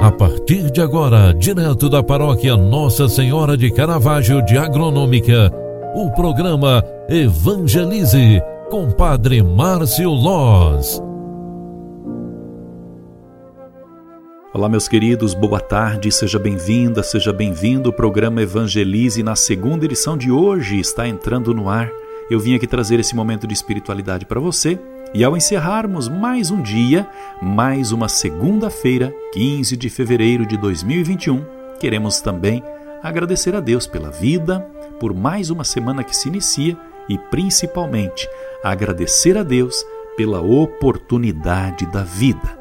A partir de agora, direto da paróquia Nossa Senhora de Caravaggio de Agronômica, o programa Evangelize com Padre Márcio Loz. Olá, meus queridos, boa tarde, seja bem-vinda, seja bem-vindo. O programa Evangelize, na segunda edição de hoje, está entrando no ar. Eu vim aqui trazer esse momento de espiritualidade para você e ao encerrarmos mais um dia, mais uma segunda-feira, 15 de fevereiro de 2021, queremos também agradecer a Deus pela vida, por mais uma semana que se inicia e principalmente agradecer a Deus pela oportunidade da vida.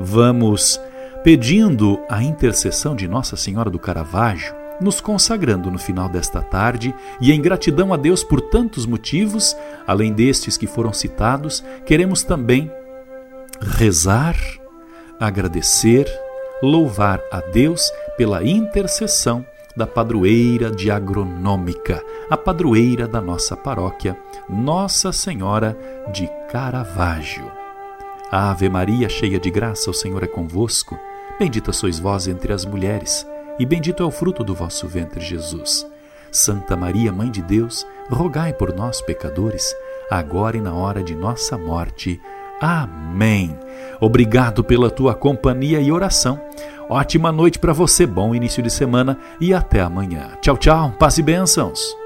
Vamos pedindo a intercessão de Nossa Senhora do Caravaggio nos consagrando no final desta tarde e em gratidão a Deus por tantos motivos, além destes que foram citados, queremos também rezar, agradecer, louvar a Deus pela intercessão da padroeira de agronômica, a padroeira da nossa paróquia, Nossa Senhora de Caravaggio. Ave Maria, cheia de graça, o Senhor é convosco. Bendita sois vós entre as mulheres e bendito é o fruto do vosso ventre, Jesus. Santa Maria, Mãe de Deus, rogai por nós, pecadores, agora e na hora de nossa morte. Amém. Obrigado pela tua companhia e oração. Ótima noite para você, bom início de semana e até amanhã. Tchau, tchau, paz e bênçãos.